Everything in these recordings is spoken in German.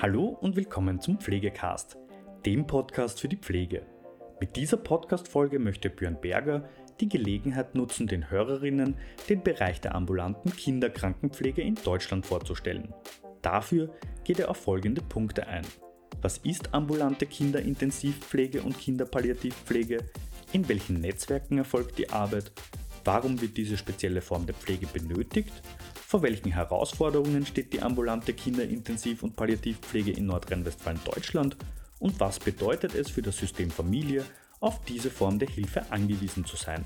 Hallo und willkommen zum Pflegecast, dem Podcast für die Pflege. Mit dieser Podcast-Folge möchte Björn Berger die Gelegenheit nutzen, den Hörerinnen den Bereich der ambulanten Kinderkrankenpflege in Deutschland vorzustellen. Dafür geht er auf folgende Punkte ein. Was ist ambulante Kinderintensivpflege und Kinderpalliativpflege? In welchen Netzwerken erfolgt die Arbeit? Warum wird diese spezielle Form der Pflege benötigt? Vor welchen Herausforderungen steht die ambulante Kinderintensiv- und Palliativpflege in Nordrhein-Westfalen Deutschland? Und was bedeutet es für das System Familie, auf diese Form der Hilfe angewiesen zu sein?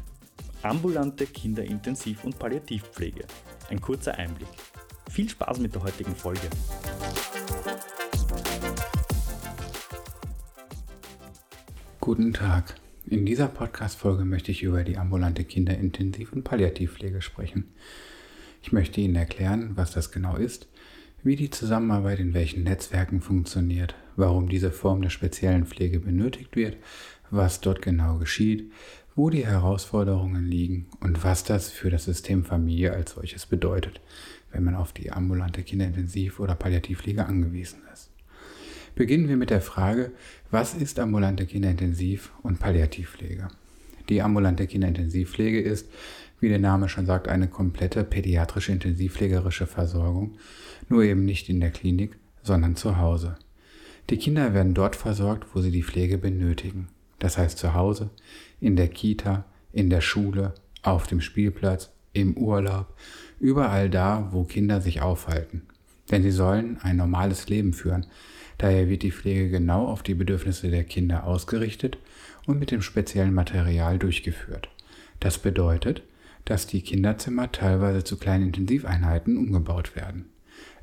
Ambulante Kinderintensiv- und Palliativpflege. Ein kurzer Einblick. Viel Spaß mit der heutigen Folge. Guten Tag. In dieser Podcast-Folge möchte ich über die ambulante Kinderintensiv- und Palliativpflege sprechen. Ich möchte Ihnen erklären, was das genau ist, wie die Zusammenarbeit in welchen Netzwerken funktioniert, warum diese Form der speziellen Pflege benötigt wird, was dort genau geschieht, wo die Herausforderungen liegen und was das für das System Familie als solches bedeutet, wenn man auf die ambulante Kinderintensiv- oder Palliativpflege angewiesen ist. Beginnen wir mit der Frage, was ist ambulante Kinderintensiv- und Palliativpflege? Die ambulante Kinderintensivpflege ist, wie der Name schon sagt, eine komplette pädiatrische intensivpflegerische Versorgung, nur eben nicht in der Klinik, sondern zu Hause. Die Kinder werden dort versorgt, wo sie die Pflege benötigen. Das heißt zu Hause, in der Kita, in der Schule, auf dem Spielplatz, im Urlaub, überall da, wo Kinder sich aufhalten. Denn sie sollen ein normales Leben führen. Daher wird die Pflege genau auf die Bedürfnisse der Kinder ausgerichtet und mit dem speziellen Material durchgeführt. Das bedeutet, dass die Kinderzimmer teilweise zu kleinen Intensiveinheiten umgebaut werden.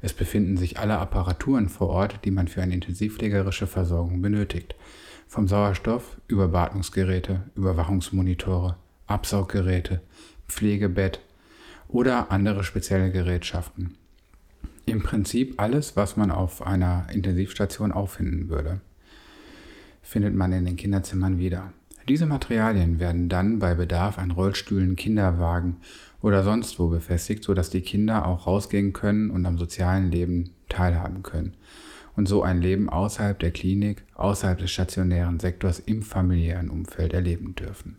Es befinden sich alle Apparaturen vor Ort, die man für eine intensivpflegerische Versorgung benötigt. Vom Sauerstoff über Beatmungsgeräte, Überwachungsmonitore, Absauggeräte, Pflegebett oder andere spezielle Gerätschaften. Im Prinzip alles, was man auf einer Intensivstation auffinden würde, findet man in den Kinderzimmern wieder. Diese Materialien werden dann bei Bedarf an Rollstühlen, Kinderwagen oder sonst wo befestigt, sodass die Kinder auch rausgehen können und am sozialen Leben teilhaben können und so ein Leben außerhalb der Klinik, außerhalb des stationären Sektors im familiären Umfeld erleben dürfen.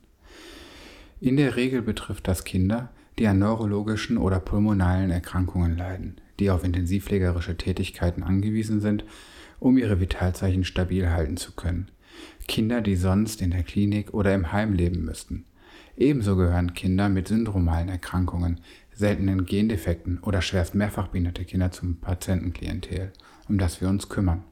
In der Regel betrifft das Kinder, die an neurologischen oder pulmonalen Erkrankungen leiden, die auf intensivpflegerische Tätigkeiten angewiesen sind, um ihre Vitalzeichen stabil halten zu können. Kinder, die sonst in der Klinik oder im Heim leben müssten. Ebenso gehören Kinder mit syndromalen Erkrankungen, seltenen Gendefekten oder schwerst mehrfach behinderte Kinder zum Patientenklientel, um das wir uns kümmern.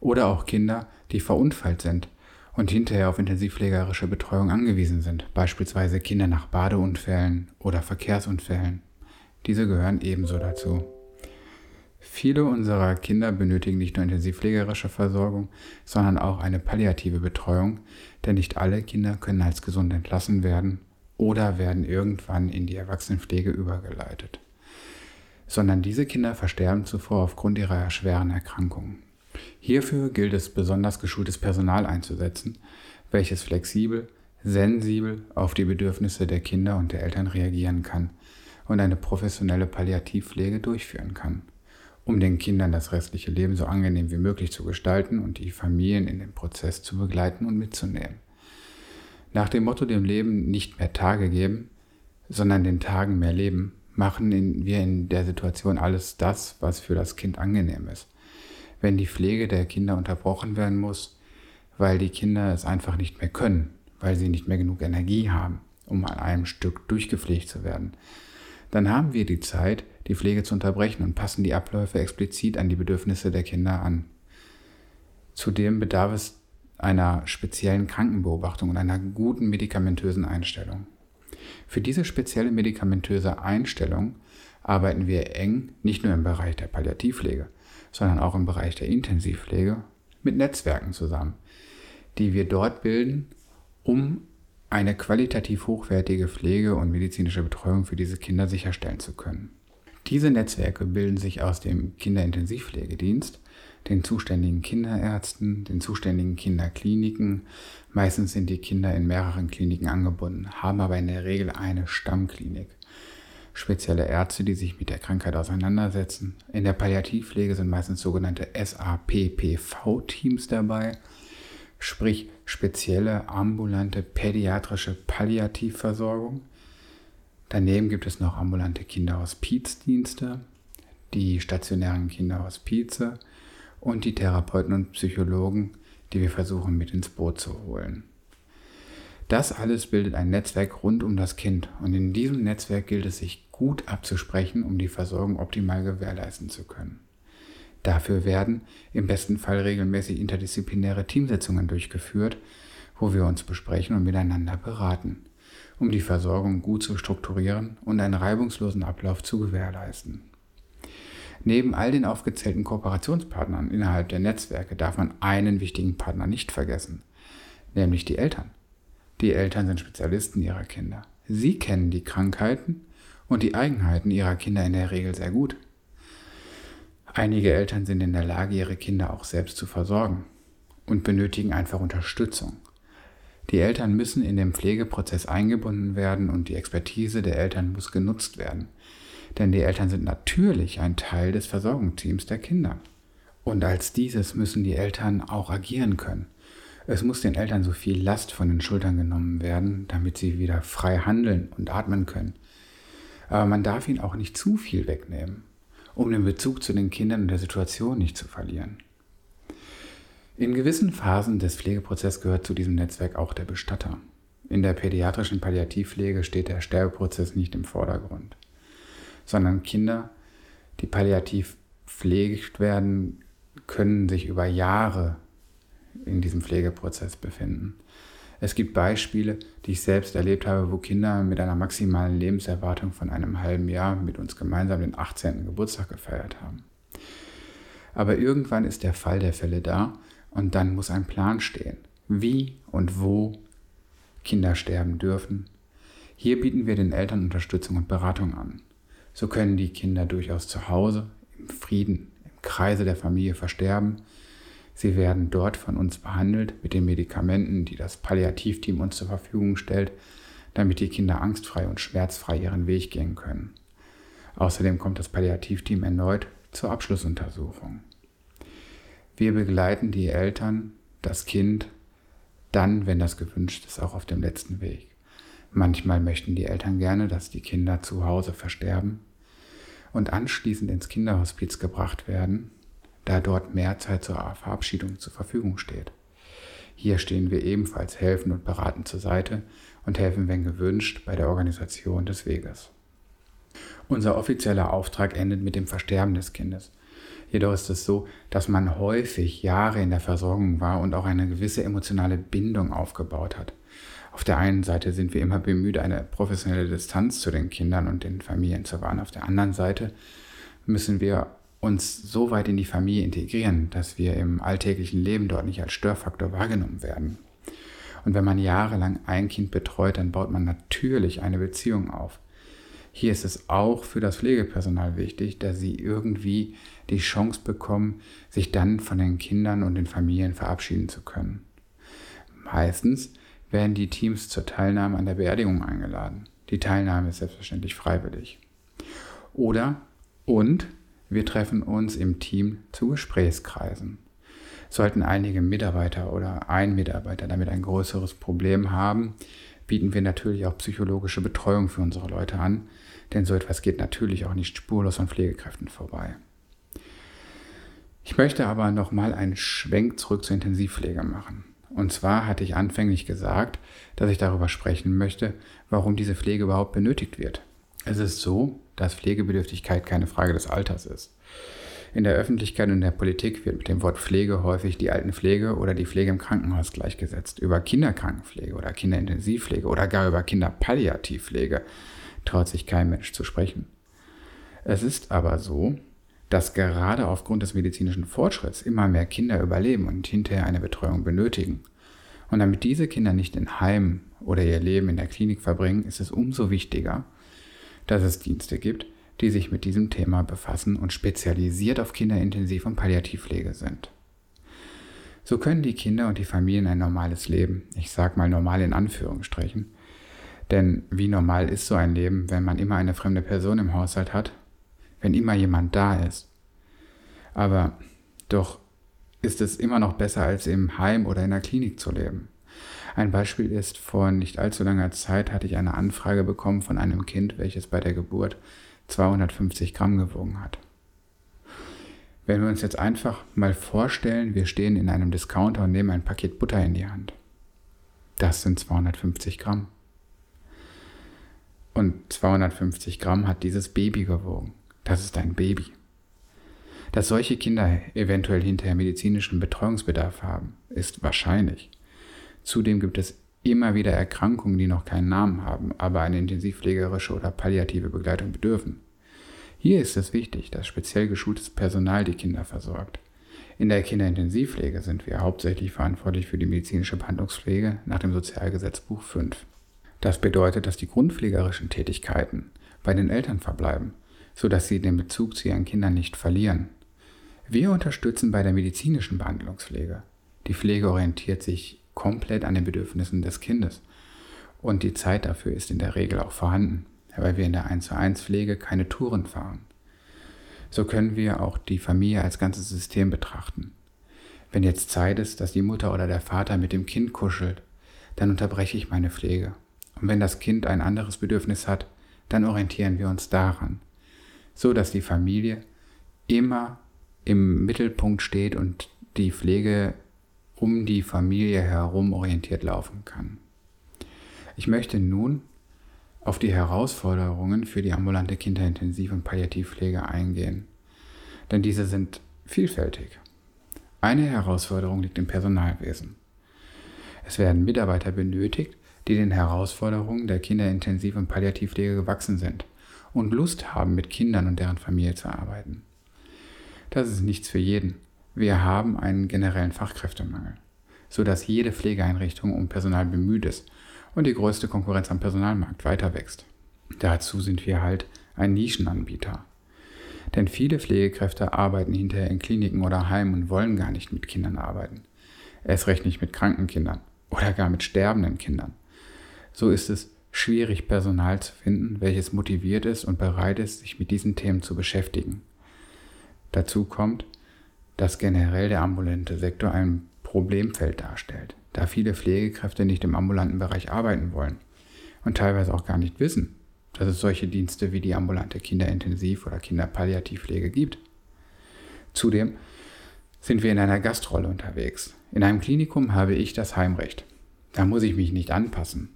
Oder auch Kinder, die verunfallt sind und hinterher auf intensivpflegerische Betreuung angewiesen sind, beispielsweise Kinder nach Badeunfällen oder Verkehrsunfällen. Diese gehören ebenso dazu. Viele unserer Kinder benötigen nicht nur intensivpflegerische Versorgung, sondern auch eine palliative Betreuung, denn nicht alle Kinder können als gesund entlassen werden oder werden irgendwann in die Erwachsenenpflege übergeleitet. Sondern diese Kinder versterben zuvor aufgrund ihrer schweren Erkrankungen. Hierfür gilt es besonders geschultes Personal einzusetzen, welches flexibel, sensibel auf die Bedürfnisse der Kinder und der Eltern reagieren kann und eine professionelle Palliativpflege durchführen kann um den Kindern das restliche Leben so angenehm wie möglich zu gestalten und die Familien in dem Prozess zu begleiten und mitzunehmen. Nach dem Motto dem Leben nicht mehr Tage geben, sondern den Tagen mehr Leben, machen wir in der Situation alles das, was für das Kind angenehm ist. Wenn die Pflege der Kinder unterbrochen werden muss, weil die Kinder es einfach nicht mehr können, weil sie nicht mehr genug Energie haben, um an einem Stück durchgepflegt zu werden, dann haben wir die Zeit, die Pflege zu unterbrechen und passen die Abläufe explizit an die Bedürfnisse der Kinder an. Zudem bedarf es einer speziellen Krankenbeobachtung und einer guten medikamentösen Einstellung. Für diese spezielle medikamentöse Einstellung arbeiten wir eng nicht nur im Bereich der Palliativpflege, sondern auch im Bereich der Intensivpflege mit Netzwerken zusammen, die wir dort bilden, um eine qualitativ hochwertige Pflege und medizinische Betreuung für diese Kinder sicherstellen zu können. Diese Netzwerke bilden sich aus dem Kinderintensivpflegedienst, den zuständigen Kinderärzten, den zuständigen Kinderkliniken. Meistens sind die Kinder in mehreren Kliniken angebunden, haben aber in der Regel eine Stammklinik. spezielle Ärzte, die sich mit der Krankheit auseinandersetzen. In der Palliativpflege sind meistens sogenannte SAPPV-Teams dabei, sprich spezielle ambulante pädiatrische Palliativversorgung. Daneben gibt es noch ambulante Kinderhospizdienste, die stationären Kinderhospize und die Therapeuten und Psychologen, die wir versuchen mit ins Boot zu holen. Das alles bildet ein Netzwerk rund um das Kind und in diesem Netzwerk gilt es sich gut abzusprechen, um die Versorgung optimal gewährleisten zu können. Dafür werden im besten Fall regelmäßig interdisziplinäre Teamsitzungen durchgeführt, wo wir uns besprechen und miteinander beraten, um die Versorgung gut zu strukturieren und einen reibungslosen Ablauf zu gewährleisten. Neben all den aufgezählten Kooperationspartnern innerhalb der Netzwerke darf man einen wichtigen Partner nicht vergessen, nämlich die Eltern. Die Eltern sind Spezialisten ihrer Kinder. Sie kennen die Krankheiten und die Eigenheiten ihrer Kinder in der Regel sehr gut. Einige Eltern sind in der Lage, ihre Kinder auch selbst zu versorgen und benötigen einfach Unterstützung. Die Eltern müssen in den Pflegeprozess eingebunden werden und die Expertise der Eltern muss genutzt werden. Denn die Eltern sind natürlich ein Teil des Versorgungsteams der Kinder. Und als dieses müssen die Eltern auch agieren können. Es muss den Eltern so viel Last von den Schultern genommen werden, damit sie wieder frei handeln und atmen können. Aber man darf ihnen auch nicht zu viel wegnehmen, um den Bezug zu den Kindern und der Situation nicht zu verlieren. In gewissen Phasen des Pflegeprozesses gehört zu diesem Netzwerk auch der Bestatter. In der pädiatrischen Palliativpflege steht der Sterbeprozess nicht im Vordergrund, sondern Kinder, die palliativ pflegt werden, können sich über Jahre in diesem Pflegeprozess befinden. Es gibt Beispiele, die ich selbst erlebt habe, wo Kinder mit einer maximalen Lebenserwartung von einem halben Jahr mit uns gemeinsam den 18. Geburtstag gefeiert haben. Aber irgendwann ist der Fall der Fälle da und dann muss ein Plan stehen, wie und wo Kinder sterben dürfen. Hier bieten wir den Eltern Unterstützung und Beratung an. So können die Kinder durchaus zu Hause, im Frieden, im Kreise der Familie versterben Sie werden dort von uns behandelt mit den Medikamenten, die das Palliativteam uns zur Verfügung stellt, damit die Kinder angstfrei und schmerzfrei ihren Weg gehen können. Außerdem kommt das Palliativteam erneut zur Abschlussuntersuchung. Wir begleiten die Eltern, das Kind, dann, wenn das gewünscht ist, auch auf dem letzten Weg. Manchmal möchten die Eltern gerne, dass die Kinder zu Hause versterben und anschließend ins Kinderhospiz gebracht werden, da dort mehr Zeit zur Verabschiedung zur Verfügung steht. Hier stehen wir ebenfalls helfend und beratend zur Seite und helfen, wenn gewünscht, bei der Organisation des Weges. Unser offizieller Auftrag endet mit dem Versterben des Kindes. Jedoch ist es so, dass man häufig Jahre in der Versorgung war und auch eine gewisse emotionale Bindung aufgebaut hat. Auf der einen Seite sind wir immer bemüht, eine professionelle Distanz zu den Kindern und den Familien zu wahren. Auf der anderen Seite müssen wir uns so weit in die Familie integrieren, dass wir im alltäglichen Leben dort nicht als Störfaktor wahrgenommen werden. Und wenn man jahrelang ein Kind betreut, dann baut man natürlich eine Beziehung auf. Hier ist es auch für das Pflegepersonal wichtig, dass sie irgendwie die Chance bekommen, sich dann von den Kindern und den Familien verabschieden zu können. Meistens werden die Teams zur Teilnahme an der Beerdigung eingeladen. Die Teilnahme ist selbstverständlich freiwillig. Oder und wir treffen uns im Team zu Gesprächskreisen. Sollten einige Mitarbeiter oder ein Mitarbeiter damit ein größeres Problem haben, bieten wir natürlich auch psychologische Betreuung für unsere Leute an, denn so etwas geht natürlich auch nicht spurlos an Pflegekräften vorbei. Ich möchte aber nochmal einen Schwenk zurück zur Intensivpflege machen. Und zwar hatte ich anfänglich gesagt, dass ich darüber sprechen möchte, warum diese Pflege überhaupt benötigt wird. Es ist so, dass Pflegebedürftigkeit keine Frage des Alters ist. In der Öffentlichkeit und in der Politik wird mit dem Wort Pflege häufig die Altenpflege oder die Pflege im Krankenhaus gleichgesetzt. Über Kinderkrankenpflege oder Kinderintensivpflege oder gar über Kinderpalliativpflege traut sich kein Mensch zu sprechen. Es ist aber so, dass gerade aufgrund des medizinischen Fortschritts immer mehr Kinder überleben und hinterher eine Betreuung benötigen. Und damit diese Kinder nicht in Heim oder ihr Leben in der Klinik verbringen, ist es umso wichtiger, dass es Dienste gibt, die sich mit diesem Thema befassen und spezialisiert auf Kinderintensiv- und Palliativpflege sind. So können die Kinder und die Familien ein normales Leben, ich sag mal normal in Anführungsstrichen, Denn wie normal ist so ein Leben, wenn man immer eine fremde Person im Haushalt hat, wenn immer jemand da ist? Aber doch ist es immer noch besser, als im Heim oder in der Klinik zu leben. Ein Beispiel ist, vor nicht allzu langer Zeit hatte ich eine Anfrage bekommen von einem Kind, welches bei der Geburt 250 Gramm gewogen hat. Wenn wir uns jetzt einfach mal vorstellen, wir stehen in einem Discounter und nehmen ein Paket Butter in die Hand. Das sind 250 Gramm. Und 250 Gramm hat dieses Baby gewogen. Das ist ein Baby. Dass solche Kinder eventuell hinterher medizinischen Betreuungsbedarf haben, ist wahrscheinlich. Zudem gibt es immer wieder Erkrankungen, die noch keinen Namen haben, aber eine intensivpflegerische oder palliative Begleitung bedürfen. Hier ist es wichtig, dass speziell geschultes Personal die Kinder versorgt. In der Kinderintensivpflege sind wir hauptsächlich verantwortlich für die medizinische Behandlungspflege nach dem Sozialgesetzbuch 5. Das bedeutet, dass die grundpflegerischen Tätigkeiten bei den Eltern verbleiben, sodass sie den Bezug zu ihren Kindern nicht verlieren. Wir unterstützen bei der medizinischen Behandlungspflege. Die Pflege orientiert sich komplett an den Bedürfnissen des Kindes und die Zeit dafür ist in der Regel auch vorhanden, weil wir in der 1 zu 1 Pflege keine Touren fahren. So können wir auch die Familie als ganzes System betrachten. Wenn jetzt Zeit ist, dass die Mutter oder der Vater mit dem Kind kuschelt, dann unterbreche ich meine Pflege. Und wenn das Kind ein anderes Bedürfnis hat, dann orientieren wir uns daran, so dass die Familie immer im Mittelpunkt steht und die Pflege um die Familie herum orientiert laufen kann. Ich möchte nun auf die Herausforderungen für die ambulante Kinderintensiv- und Palliativpflege eingehen, denn diese sind vielfältig. Eine Herausforderung liegt im Personalwesen. Es werden Mitarbeiter benötigt, die den Herausforderungen der Kinderintensiv- und Palliativpflege gewachsen sind und Lust haben, mit Kindern und deren Familie zu arbeiten. Das ist nichts für jeden. Wir haben einen generellen Fachkräftemangel, sodass jede Pflegeeinrichtung um Personal bemüht ist und die größte Konkurrenz am Personalmarkt weiter wächst. Dazu sind wir halt ein Nischenanbieter. Denn viele Pflegekräfte arbeiten hinterher in Kliniken oder Heimen und wollen gar nicht mit Kindern arbeiten. Erst recht nicht mit kranken Kindern oder gar mit sterbenden Kindern. So ist es schwierig, Personal zu finden, welches motiviert ist und bereit ist, sich mit diesen Themen zu beschäftigen. Dazu kommt, dass generell der ambulante Sektor ein Problemfeld darstellt, da viele Pflegekräfte nicht im ambulanten Bereich arbeiten wollen und teilweise auch gar nicht wissen, dass es solche Dienste wie die ambulante Kinderintensiv- oder Kinderpalliativpflege gibt. Zudem sind wir in einer Gastrolle unterwegs. In einem Klinikum habe ich das Heimrecht. Da muss ich mich nicht anpassen.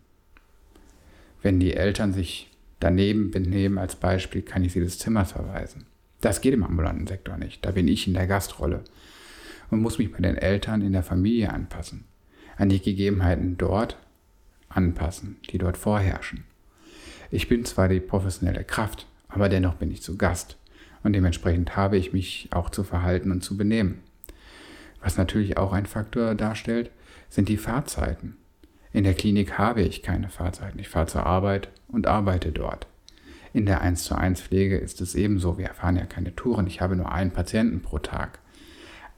Wenn die Eltern sich daneben benehmen als Beispiel, kann ich sie des Zimmers verweisen. Das geht im ambulanten Sektor nicht. Da bin ich in der Gastrolle und muss mich bei den Eltern in der Familie anpassen, an die Gegebenheiten dort anpassen, die dort vorherrschen. Ich bin zwar die professionelle Kraft, aber dennoch bin ich zu Gast und dementsprechend habe ich mich auch zu verhalten und zu benehmen. Was natürlich auch ein Faktor darstellt, sind die Fahrzeiten. In der Klinik habe ich keine Fahrzeiten. Ich fahre zur Arbeit und arbeite dort. In der 1 zu 1 Pflege ist es ebenso. Wir fahren ja keine Touren. Ich habe nur einen Patienten pro Tag.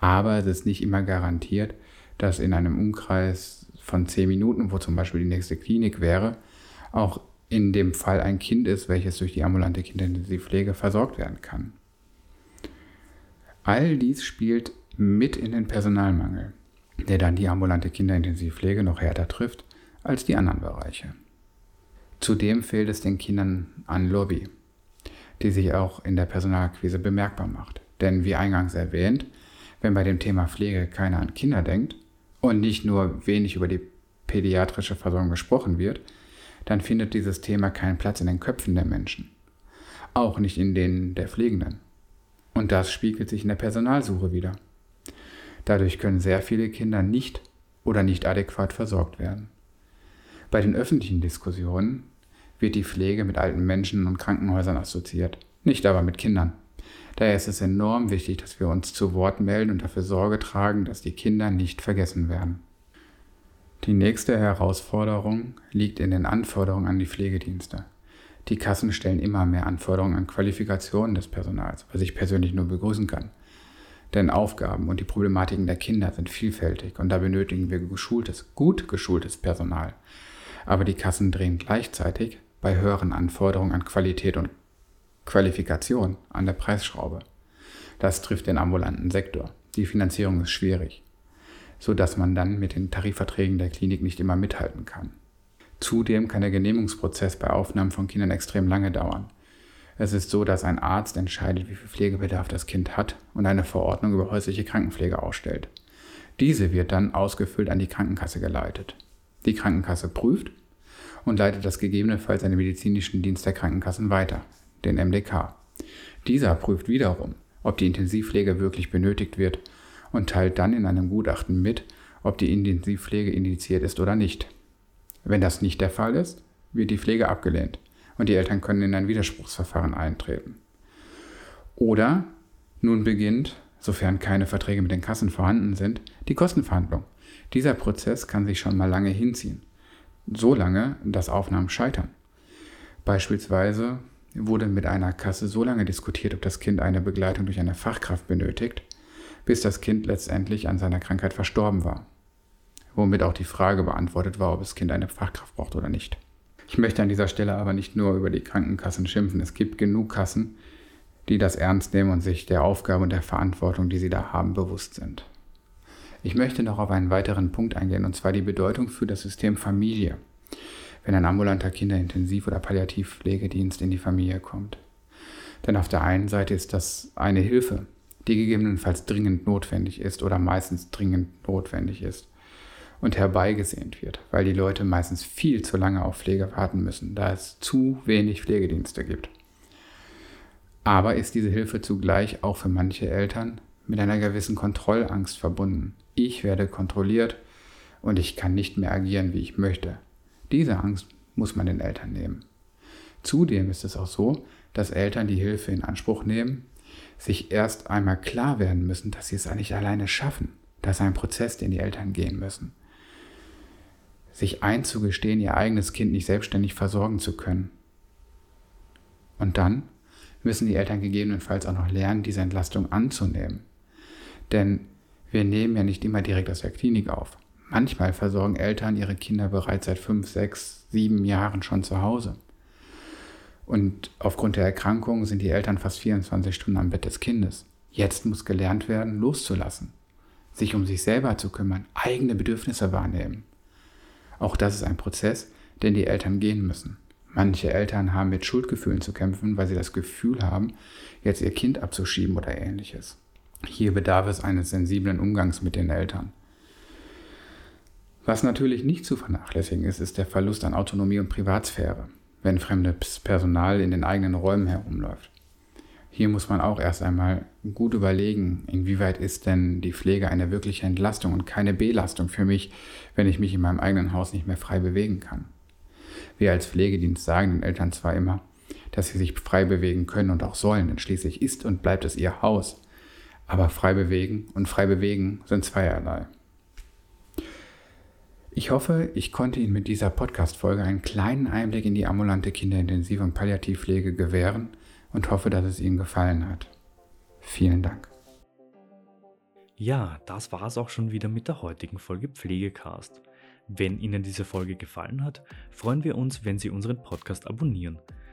Aber es ist nicht immer garantiert, dass in einem Umkreis von 10 Minuten, wo zum Beispiel die nächste Klinik wäre, auch in dem Fall ein Kind ist, welches durch die ambulante Kindintensivpflege versorgt werden kann. All dies spielt mit in den Personalmangel, der dann die ambulante Kinderintensivpflege noch härter trifft als die anderen Bereiche. Zudem fehlt es den Kindern an Lobby, die sich auch in der Personalakquise bemerkbar macht. Denn wie eingangs erwähnt, wenn bei dem Thema Pflege keiner an Kinder denkt und nicht nur wenig über die pädiatrische Versorgung gesprochen wird, dann findet dieses Thema keinen Platz in den Köpfen der Menschen. Auch nicht in denen der Pflegenden. Und das spiegelt sich in der Personalsuche wieder. Dadurch können sehr viele Kinder nicht oder nicht adäquat versorgt werden. Bei den öffentlichen Diskussionen wird die Pflege mit alten Menschen und Krankenhäusern assoziiert, nicht aber mit Kindern. Daher ist es enorm wichtig, dass wir uns zu Wort melden und dafür Sorge tragen, dass die Kinder nicht vergessen werden. Die nächste Herausforderung liegt in den Anforderungen an die Pflegedienste. Die Kassen stellen immer mehr Anforderungen an Qualifikationen des Personals, was ich persönlich nur begrüßen kann. Denn Aufgaben und die Problematiken der Kinder sind vielfältig und da benötigen wir geschultes, gut geschultes Personal. Aber die Kassen drehen gleichzeitig bei höheren Anforderungen an Qualität und Qualifikation an der Preisschraube. Das trifft den ambulanten Sektor. Die Finanzierung ist schwierig, so dass man dann mit den Tarifverträgen der Klinik nicht immer mithalten kann. Zudem kann der Genehmigungsprozess bei Aufnahmen von Kindern extrem lange dauern. Es ist so, dass ein Arzt entscheidet, wie viel Pflegebedarf das Kind hat und eine Verordnung über häusliche Krankenpflege ausstellt. Diese wird dann ausgefüllt an die Krankenkasse geleitet. Die Krankenkasse prüft und leitet das gegebenenfalls an den medizinischen Dienst der Krankenkassen weiter, den MDK. Dieser prüft wiederum, ob die Intensivpflege wirklich benötigt wird und teilt dann in einem Gutachten mit, ob die Intensivpflege indiziert ist oder nicht. Wenn das nicht der Fall ist, wird die Pflege abgelehnt und die Eltern können in ein Widerspruchsverfahren eintreten. Oder nun beginnt, sofern keine Verträge mit den Kassen vorhanden sind, die Kostenverhandlung. Dieser Prozess kann sich schon mal lange hinziehen. So lange, dass Aufnahmen scheitern. Beispielsweise wurde mit einer Kasse so lange diskutiert, ob das Kind eine Begleitung durch eine Fachkraft benötigt, bis das Kind letztendlich an seiner Krankheit verstorben war. Womit auch die Frage beantwortet war, ob das Kind eine Fachkraft braucht oder nicht. Ich möchte an dieser Stelle aber nicht nur über die Krankenkassen schimpfen. Es gibt genug Kassen, die das ernst nehmen und sich der Aufgabe und der Verantwortung, die sie da haben, bewusst sind. Ich möchte noch auf einen weiteren Punkt eingehen, und zwar die Bedeutung für das System Familie, wenn ein ambulanter Kinderintensiv- oder Palliativpflegedienst in die Familie kommt. Denn auf der einen Seite ist das eine Hilfe, die gegebenenfalls dringend notwendig ist oder meistens dringend notwendig ist und herbeigesehnt wird, weil die Leute meistens viel zu lange auf Pflege warten müssen, da es zu wenig Pflegedienste gibt. Aber ist diese Hilfe zugleich auch für manche Eltern mit einer gewissen Kontrollangst verbunden. Ich werde kontrolliert und ich kann nicht mehr agieren, wie ich möchte. Diese Angst muss man den Eltern nehmen. Zudem ist es auch so, dass Eltern die Hilfe in Anspruch nehmen, sich erst einmal klar werden müssen, dass sie es nicht alleine schaffen. Das ist ein Prozess, den die Eltern gehen müssen sich einzugestehen, ihr eigenes Kind nicht selbstständig versorgen zu können. Und dann müssen die Eltern gegebenenfalls auch noch lernen, diese Entlastung anzunehmen. Denn wir nehmen ja nicht immer direkt aus der Klinik auf. Manchmal versorgen Eltern ihre Kinder bereits seit fünf, sechs, sieben Jahren schon zu Hause. Und aufgrund der Erkrankung sind die Eltern fast 24 Stunden am Bett des Kindes. Jetzt muss gelernt werden, loszulassen, sich um sich selber zu kümmern, eigene Bedürfnisse wahrnehmen. Auch das ist ein Prozess, den die Eltern gehen müssen. Manche Eltern haben mit Schuldgefühlen zu kämpfen, weil sie das Gefühl haben, jetzt ihr Kind abzuschieben oder ähnliches. Hier bedarf es eines sensiblen Umgangs mit den Eltern. Was natürlich nicht zu vernachlässigen ist, ist der Verlust an Autonomie und Privatsphäre, wenn fremdes Personal in den eigenen Räumen herumläuft. Hier muss man auch erst einmal gut überlegen, inwieweit ist denn die Pflege eine wirkliche Entlastung und keine Belastung für mich, wenn ich mich in meinem eigenen Haus nicht mehr frei bewegen kann. Wir als Pflegedienst sagen den Eltern zwar immer, dass sie sich frei bewegen können und auch sollen, denn schließlich ist und bleibt es ihr Haus. Aber frei bewegen und frei bewegen sind zweierlei. Ich hoffe, ich konnte Ihnen mit dieser Podcast-Folge einen kleinen Einblick in die ambulante Kinderintensiv- und Palliativpflege gewähren – und hoffe, dass es Ihnen gefallen hat. Vielen Dank. Ja, das war es auch schon wieder mit der heutigen Folge Pflegecast. Wenn Ihnen diese Folge gefallen hat, freuen wir uns, wenn Sie unseren Podcast abonnieren.